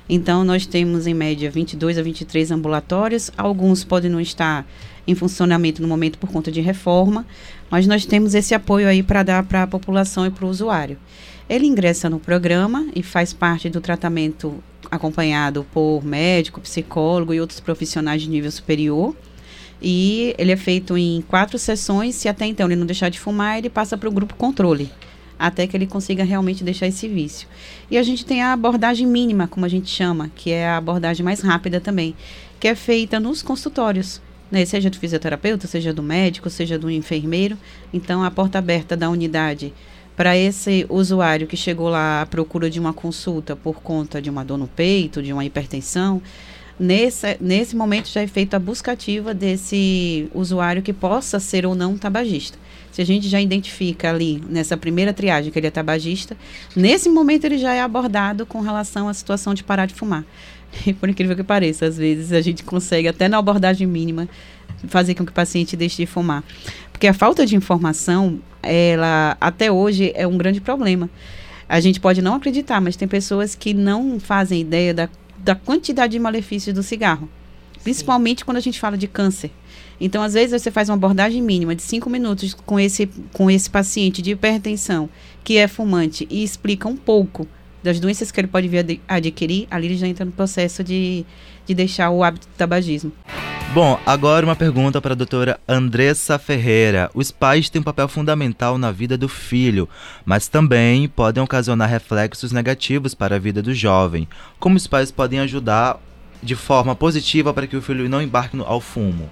Então, nós temos em média 22 a 23 ambulatórios, alguns podem não estar em funcionamento no momento por conta de reforma, mas nós temos esse apoio aí para dar para a população e para o usuário. Ele ingressa no programa e faz parte do tratamento acompanhado por médico, psicólogo e outros profissionais de nível superior. E ele é feito em quatro sessões. Se até então ele não deixar de fumar, ele passa para o grupo controle até que ele consiga realmente deixar esse vício. E a gente tem a abordagem mínima, como a gente chama, que é a abordagem mais rápida também, que é feita nos consultórios. Né, seja do fisioterapeuta, seja do médico, seja do enfermeiro. Então, a porta aberta da unidade para esse usuário que chegou lá à procura de uma consulta por conta de uma dor no peito, de uma hipertensão, nesse, nesse momento já é feita a busca ativa desse usuário que possa ser ou não tabagista. Se a gente já identifica ali, nessa primeira triagem, que ele é tabagista, nesse momento ele já é abordado com relação à situação de parar de fumar. E por incrível que pareça, às vezes a gente consegue, até na abordagem mínima, fazer com que o paciente deixe de fumar. Porque a falta de informação, ela até hoje é um grande problema. A gente pode não acreditar, mas tem pessoas que não fazem ideia da, da quantidade de malefícios do cigarro. Principalmente Sim. quando a gente fala de câncer. Então, às vezes, você faz uma abordagem mínima de cinco minutos com esse, com esse paciente de hipertensão que é fumante e explica um pouco das doenças que ele pode vir a adquirir, ali ele já entra no processo de, de deixar o hábito do tabagismo.
Bom, agora uma pergunta para a doutora Andressa Ferreira. Os pais têm um papel fundamental na vida do filho, mas também podem ocasionar reflexos negativos para a vida do jovem. Como os pais podem ajudar de forma positiva para que o filho não embarque no, ao fumo?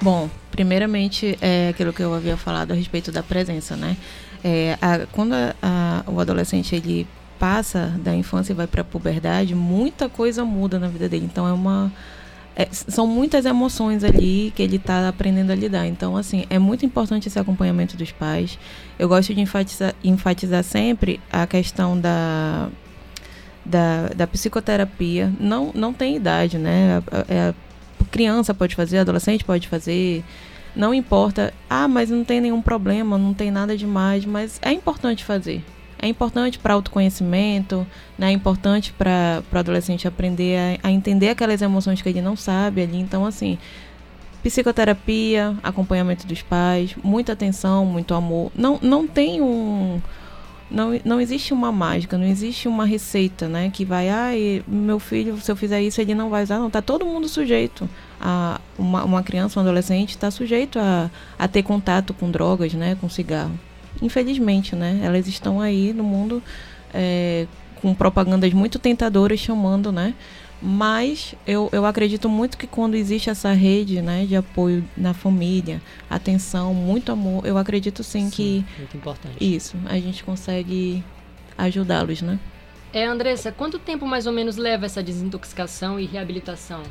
Bom, primeiramente é aquilo que eu havia falado a respeito da presença, né? É, a, quando a, a, o adolescente ele passa da infância e vai para a puberdade, muita coisa muda na vida dele. Então é uma é, são muitas emoções ali que ele está aprendendo a lidar. Então, assim, é muito importante esse acompanhamento dos pais. Eu gosto de enfatizar, enfatizar sempre a questão da, da, da psicoterapia. Não, não tem idade, né? É, criança pode fazer, adolescente pode fazer, não importa. Ah, mas não tem nenhum problema, não tem nada demais, mas é importante fazer. É importante para autoconhecimento, né? é importante para o adolescente aprender a, a entender aquelas emoções que ele não sabe ali. Então, assim, psicoterapia, acompanhamento dos pais, muita atenção, muito amor. Não, não tem um não, não existe uma mágica, não existe uma receita, né? Que vai, ah, meu filho, se eu fizer isso, ele não vai usar. Não, tá todo mundo sujeito. A, uma, uma criança, um adolescente, está sujeito a, a ter contato com drogas, né? Com cigarro. Infelizmente, né? Elas estão aí no mundo é, com propagandas muito tentadoras chamando, né? Mas eu, eu acredito muito que quando existe essa rede né, de apoio na família, atenção, muito amor, eu acredito sim, sim que.
Muito importante.
Isso, a gente consegue ajudá-los, né?
É, Andressa, quanto tempo mais ou menos leva essa desintoxicação e reabilitação?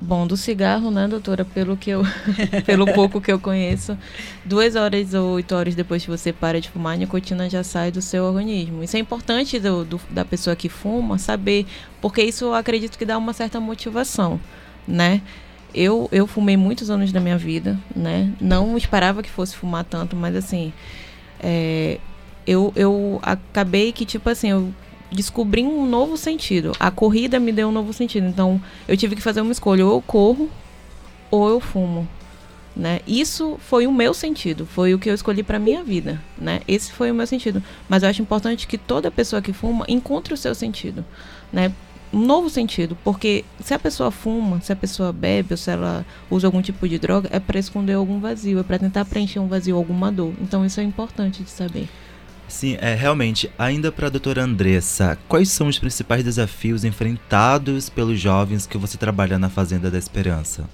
Bom, do cigarro, né, doutora, pelo que eu, pelo pouco que eu conheço, duas horas ou oito horas depois que você para de fumar, a nicotina já sai do seu organismo. Isso é importante do, do, da pessoa que fuma saber, porque isso eu acredito que dá uma certa motivação, né? Eu, eu fumei muitos anos da minha vida, né? Não esperava que fosse fumar tanto, mas assim, é, eu, eu acabei que, tipo assim, eu descobri um novo sentido. A corrida me deu um novo sentido. Então, eu tive que fazer uma escolha: ou eu corro ou eu fumo. Né? Isso foi o meu sentido, foi o que eu escolhi para minha vida, né? Esse foi o meu sentido. Mas eu acho importante que toda pessoa que fuma encontre o seu sentido, né? Um novo sentido, porque se a pessoa fuma, se a pessoa bebe ou se ela usa algum tipo de droga, é para esconder algum vazio, é para tentar preencher um vazio, alguma dor. Então isso é importante de saber.
Sim, é realmente. Ainda para a doutora Andressa, quais são os principais desafios enfrentados pelos jovens que você trabalha na Fazenda da Esperança?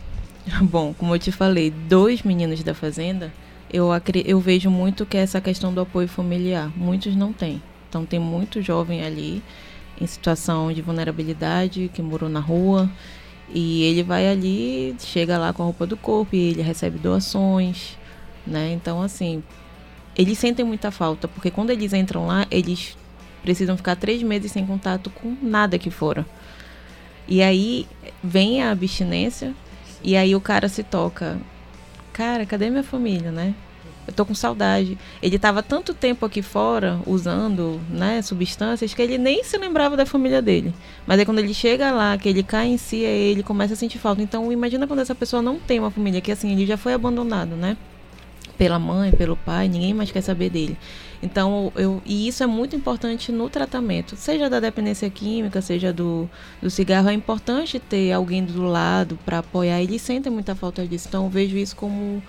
Bom, como eu te falei, dois meninos da Fazenda, eu, eu vejo muito que é essa questão do apoio familiar. Muitos não têm. Então, tem muito jovem ali em situação de vulnerabilidade, que morou na rua, e ele vai ali, chega lá com a roupa do corpo e ele recebe doações, né? Então, assim, eles sentem muita falta, porque quando eles entram lá, eles precisam ficar três meses sem contato com nada que fora. E aí vem a abstinência, e aí o cara se toca. Cara, cadê minha família, né? Eu tô com saudade. Ele tava tanto tempo aqui fora usando, né, substâncias que ele nem se lembrava da família dele. Mas aí quando ele chega lá, que ele cai em si, aí ele começa a sentir falta. Então imagina quando essa pessoa não tem uma família, que assim, ele já foi abandonado, né? Pela mãe, pelo pai, ninguém mais quer saber dele. Então, eu, e isso é muito importante no tratamento, seja da dependência química, seja do, do cigarro, é importante ter alguém do lado para apoiar. Eles sentem muita falta disso, então eu vejo isso como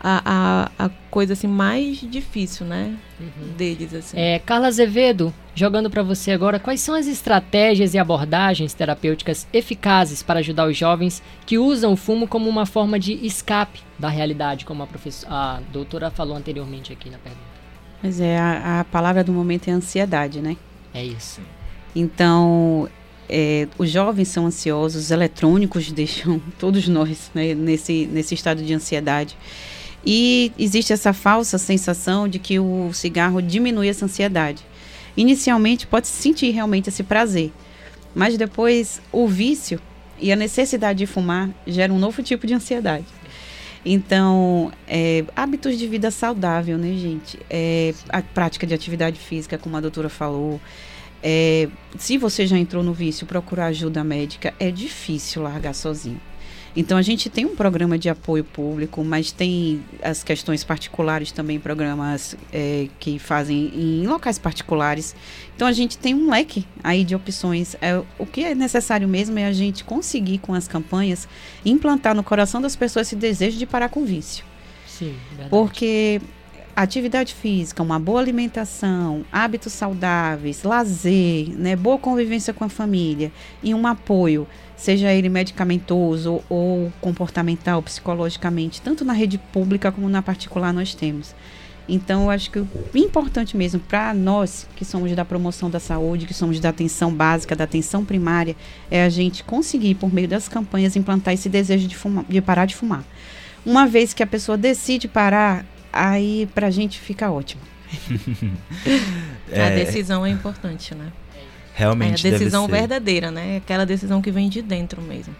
a, a, a coisa assim mais difícil, né, uhum. deles assim.
É, Carla Azevedo, jogando para você agora, quais são as estratégias e abordagens terapêuticas eficazes para ajudar os jovens que usam o fumo como uma forma de escape da realidade, como a, professora, a doutora falou anteriormente aqui na pergunta?
Mas é, a, a palavra do momento é ansiedade, né?
É isso.
Então, é, os jovens são ansiosos, os eletrônicos deixam todos nós né, nesse, nesse estado de ansiedade. E existe essa falsa sensação de que o cigarro diminui essa ansiedade. Inicialmente pode se sentir realmente esse prazer, mas depois o vício e a necessidade de fumar gera um novo tipo de ansiedade. Então, é, hábitos de vida saudável, né, gente? É, a prática de atividade física, como a doutora falou. É, se você já entrou no vício, procurar ajuda médica. É difícil largar sozinho. Então a gente tem um programa de apoio público, mas tem as questões particulares também, programas é, que fazem em locais particulares. Então a gente tem um leque aí de opções. É, o que é necessário mesmo é a gente conseguir com as campanhas implantar no coração das pessoas esse desejo de parar com o vício.
Sim, verdade.
Porque atividade física, uma boa alimentação, hábitos saudáveis, lazer, né, boa convivência com a família e um apoio seja ele medicamentoso ou comportamental, psicologicamente, tanto na rede pública como na particular nós temos. Então, eu acho que o importante mesmo para nós que somos da promoção da saúde, que somos da atenção básica, da atenção primária, é a gente conseguir, por meio das campanhas, implantar esse desejo de, fumar, de parar de fumar. Uma vez que a pessoa decide parar, aí para a gente fica ótimo.
é... A decisão é importante, né?
Realmente
é a decisão
deve ser.
verdadeira, né? Aquela decisão que vem de dentro mesmo.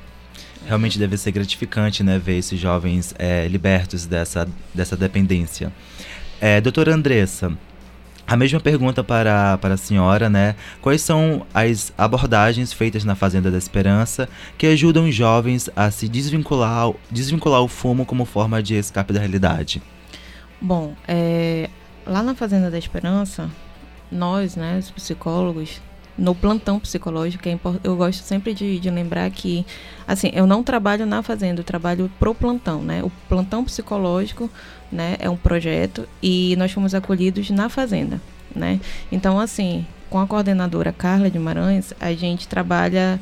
Realmente deve ser gratificante, né, ver esses jovens é, libertos dessa, dessa dependência. É, doutora Andressa, a mesma pergunta para, para a senhora, né? Quais são as abordagens feitas na Fazenda da Esperança que ajudam os jovens a se desvincular, desvincular o fumo como forma de escape da realidade?
Bom, é, lá na Fazenda da Esperança, nós, né, os psicólogos, no plantão psicológico, é eu gosto sempre de, de, lembrar que, assim, eu não trabalho na fazenda, eu trabalho pro plantão, né? O plantão psicológico, né, é um projeto e nós fomos acolhidos na fazenda, né? Então, assim, com a coordenadora Carla de Maranhas, a gente trabalha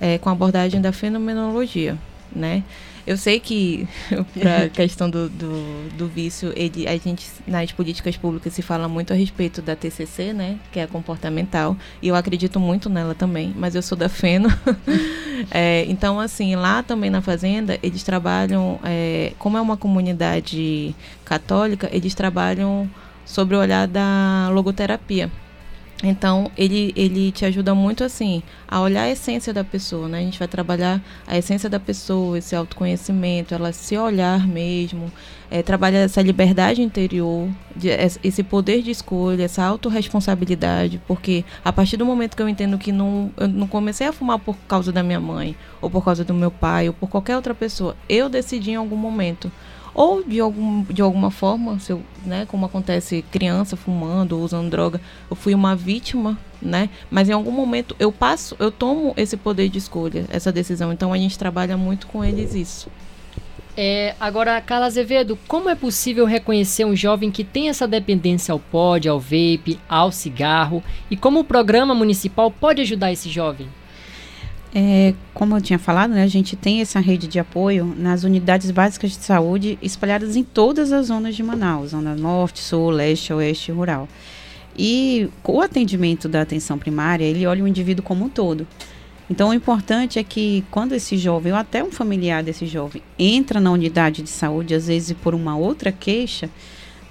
é, com a abordagem da fenomenologia, né? Eu sei que para a questão do, do, do, vício, ele, a gente nas políticas públicas se fala muito a respeito da TCC, né, que é a comportamental, e eu acredito muito nela também, mas eu sou da FENA. é, então, assim, lá também na fazenda, eles trabalham, é, como é uma comunidade católica, eles trabalham sobre o olhar da logoterapia. Então, ele, ele te ajuda muito, assim, a olhar a essência da pessoa, né? A gente vai trabalhar a essência da pessoa, esse autoconhecimento, ela se olhar mesmo, é, trabalhar essa liberdade interior, de, esse poder de escolha, essa autorresponsabilidade, porque a partir do momento que eu entendo que não, eu não comecei a fumar por causa da minha mãe, ou por causa do meu pai, ou por qualquer outra pessoa, eu decidi em algum momento ou de, algum, de alguma forma, se eu, né, como acontece criança fumando ou usando droga, eu fui uma vítima, né? Mas em algum momento eu passo, eu tomo esse poder de escolha, essa decisão. Então a gente trabalha muito com eles isso.
É, agora, Carla Azevedo, como é possível reconhecer um jovem que tem essa dependência ao pod, ao vape, ao cigarro? E como o programa municipal pode ajudar esse jovem?
É, como eu tinha falado, né, a gente tem essa rede de apoio nas unidades básicas de saúde espalhadas em todas as zonas de Manaus, zona norte, sul, leste, oeste rural. E o atendimento da atenção primária, ele olha o indivíduo como um todo. Então, o importante é que quando esse jovem, ou até um familiar desse jovem, entra na unidade de saúde, às vezes por uma outra queixa,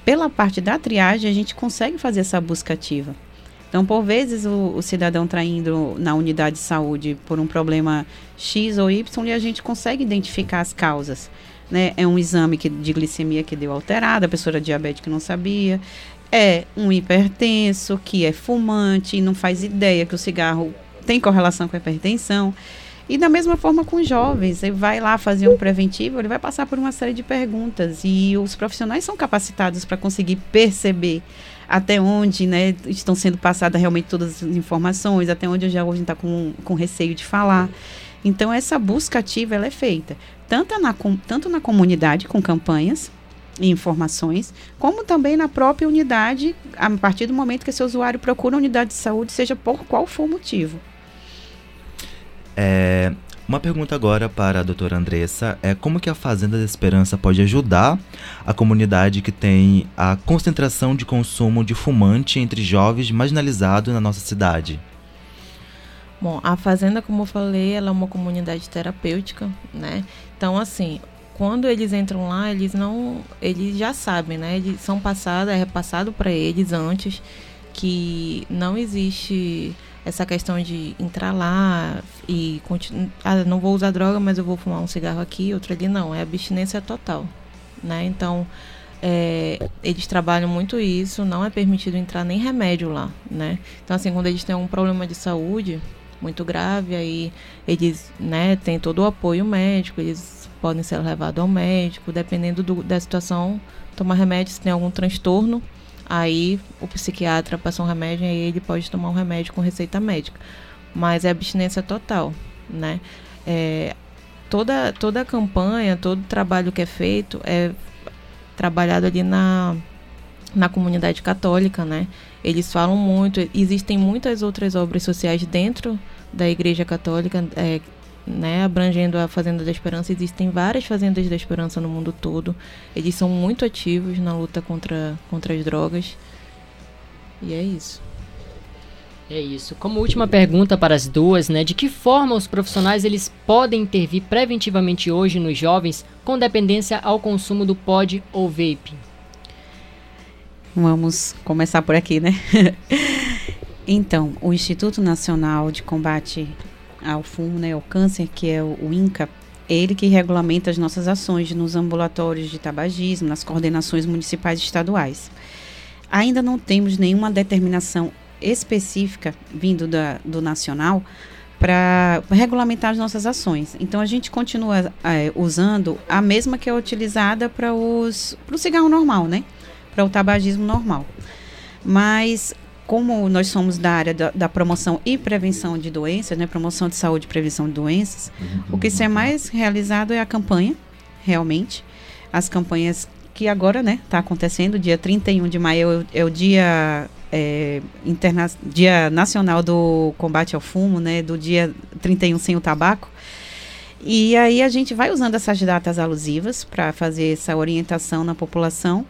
pela parte da triagem, a gente consegue fazer essa busca ativa. Então, por vezes, o, o cidadão está indo na unidade de saúde por um problema X ou Y e a gente consegue identificar as causas. Né? É um exame que, de glicemia que deu alterada, a pessoa era diabética não sabia. É um hipertenso que é fumante e não faz ideia que o cigarro tem correlação com a hipertensão. E da mesma forma com jovens, ele vai lá fazer um preventivo, ele vai passar por uma série de perguntas e os profissionais são capacitados para conseguir perceber até onde né, estão sendo passadas realmente todas as informações, até onde o jovem está com, com receio de falar. Então, essa busca ativa ela é feita tanto na, tanto na comunidade, com campanhas e informações, como também na própria unidade, a partir do momento que esse usuário procura a unidade de saúde, seja por qual for o motivo.
É, uma pergunta agora para a doutora Andressa é como que a Fazenda da Esperança pode ajudar a comunidade que tem a concentração de consumo de fumante entre jovens marginalizados na nossa cidade?
Bom, a Fazenda, como eu falei, ela é uma comunidade terapêutica, né? Então, assim, quando eles entram lá, eles não, eles já sabem, né? Eles são passados, é repassado para eles antes que não existe essa questão de entrar lá e continuar, ah, não vou usar droga, mas eu vou fumar um cigarro aqui, outro ali, não, é abstinência total, né? Então, é, eles trabalham muito isso, não é permitido entrar nem remédio lá, né? Então, assim, quando eles têm um problema de saúde muito grave, aí eles, né, têm todo o apoio médico, eles podem ser levados ao médico, dependendo do, da situação, tomar remédio se tem algum transtorno, Aí o psiquiatra passa um remédio e ele pode tomar um remédio com receita médica. Mas é abstinência total, né? É, toda, toda a campanha, todo o trabalho que é feito é trabalhado ali na, na comunidade católica, né? Eles falam muito, existem muitas outras obras sociais dentro da Igreja Católica é, né, abrangendo a Fazenda da Esperança. Existem várias fazendas da Esperança no mundo todo. Eles são muito ativos na luta contra, contra as drogas. E é isso.
É isso. Como última pergunta para as duas, né, de que forma os profissionais eles podem intervir preventivamente hoje nos jovens com dependência ao consumo do pod ou vape?
Vamos começar por aqui, né? então, o Instituto Nacional de Combate ao fumo, né, ao câncer, que é o, INCA, é ele que regulamenta as nossas ações nos ambulatórios de tabagismo, nas coordenações municipais e estaduais. Ainda não temos nenhuma determinação específica vindo da, do nacional para regulamentar as nossas ações. Então a gente continua é, usando a mesma que é utilizada para o cigarro normal, né? Para o tabagismo normal. Mas como nós somos da área da, da, promoção e prevenção de doenças, né, promoção de saúde e prevenção de doenças, uhum. o que se é mais realizado é a campanha, realmente. As campanhas que agora, né, está acontecendo, dia 31 de maio é, é o dia é, interna dia nacional do combate ao fumo, né, do dia 31 sem o tabaco. E aí a gente vai usando essas datas alusivas para fazer essa orientação na população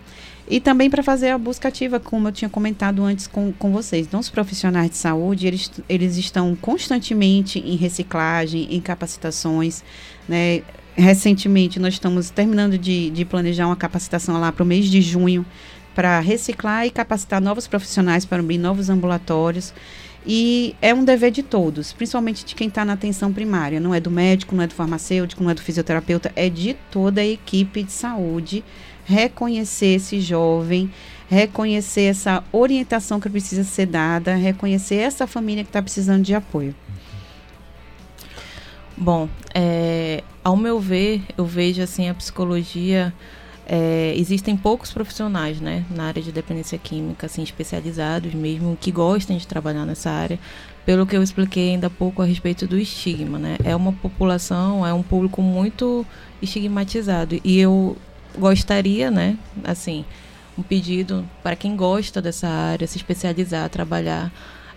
e também para fazer a busca ativa, como eu tinha comentado antes com, com vocês. Então, os profissionais de saúde, eles, eles estão constantemente em reciclagem, em capacitações, né? Recentemente, nós estamos terminando de, de planejar uma capacitação lá para o mês de junho, para reciclar e capacitar novos profissionais para abrir novos ambulatórios. E é um dever de todos, principalmente de quem está na atenção primária. Não é do médico, não é do farmacêutico, não é do fisioterapeuta, é de toda a equipe de saúde reconhecer esse jovem, reconhecer essa orientação que precisa ser dada, reconhecer essa família que está precisando de apoio.
Bom, é, ao meu ver, eu vejo assim a psicologia é, existem poucos profissionais né, na área de dependência química, assim, especializados mesmo, que gostem de trabalhar nessa área, pelo que eu expliquei ainda há pouco a respeito do estigma. Né? É uma população, é um público muito estigmatizado. E eu gostaria, né, assim, um pedido para quem gosta dessa área, se especializar, trabalhar.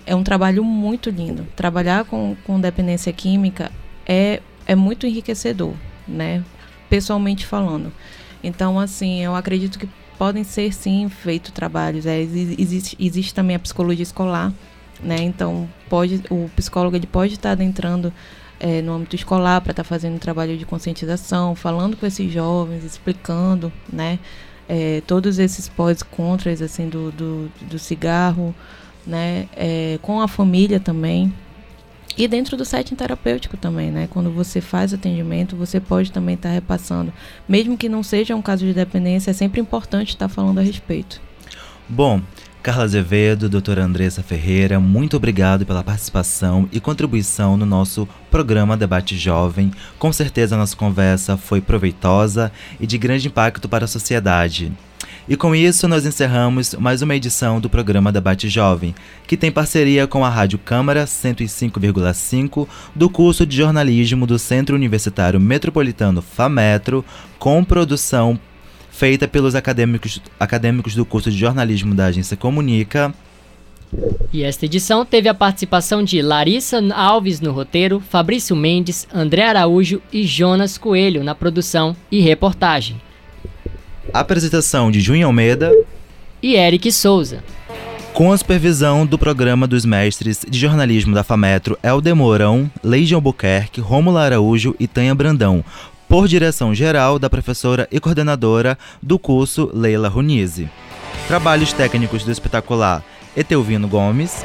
É um trabalho muito lindo. Trabalhar com, com dependência química é, é muito enriquecedor, né? Pessoalmente falando. Então, assim, eu acredito que podem ser sim feitos trabalhos. É, existe, existe também a psicologia escolar, né? Então, pode, o psicólogo ele pode estar adentrando é, no âmbito escolar para estar fazendo um trabalho de conscientização, falando com esses jovens, explicando, né? É, todos esses pós contras assim do, do, do cigarro, né? É, com a família também, e dentro do setting terapêutico também, né? Quando você faz atendimento, você pode também estar tá repassando. Mesmo que não seja um caso de dependência, é sempre importante estar tá falando a respeito.
Bom, Carla Azevedo, doutora Andressa Ferreira, muito obrigado pela participação e contribuição no nosso programa Debate Jovem. Com certeza a nossa conversa foi proveitosa e de grande impacto para a sociedade. E com isso, nós encerramos mais uma edição do programa Debate Jovem, que tem parceria com a Rádio Câmara 105,5 do curso de jornalismo do Centro Universitário Metropolitano FAMetro, com produção feita pelos acadêmicos, acadêmicos do curso de jornalismo da agência Comunica.
E esta edição teve a participação de Larissa Alves no roteiro, Fabrício Mendes, André Araújo e Jonas Coelho na produção e reportagem.
Apresentação de Junho Almeida
e Eric Souza.
Com a supervisão do programa dos mestres de jornalismo da FAMetro Helder Mourão, Leide Albuquerque, Rômulo Araújo e Tanha Brandão, por direção geral da professora e coordenadora do curso Leila Runize. Trabalhos técnicos do espetacular Etelvino Gomes.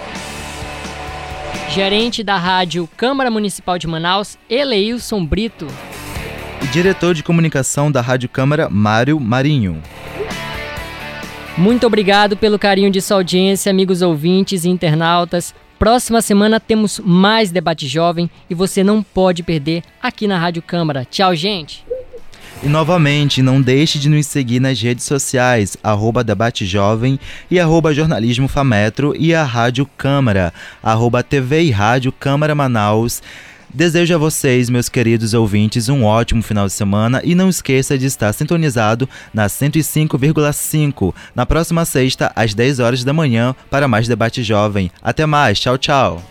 Gerente da rádio Câmara Municipal de Manaus, Eleilson Brito
e diretor de comunicação da Rádio Câmara, Mário Marinho.
Muito obrigado pelo carinho de sua audiência, amigos ouvintes e internautas. Próxima semana temos mais debate jovem e você não pode perder aqui na Rádio Câmara. Tchau, gente!
E novamente, não deixe de nos seguir nas redes sociais, arroba Debate Jovem e arroba Jornalismo Fametro e a Rádio Câmara, arroba TV e Rádio Câmara Manaus. Desejo a vocês, meus queridos ouvintes, um ótimo final de semana e não esqueça de estar sintonizado na 105,5 na próxima sexta, às 10 horas da manhã, para mais debate jovem. Até mais, tchau, tchau.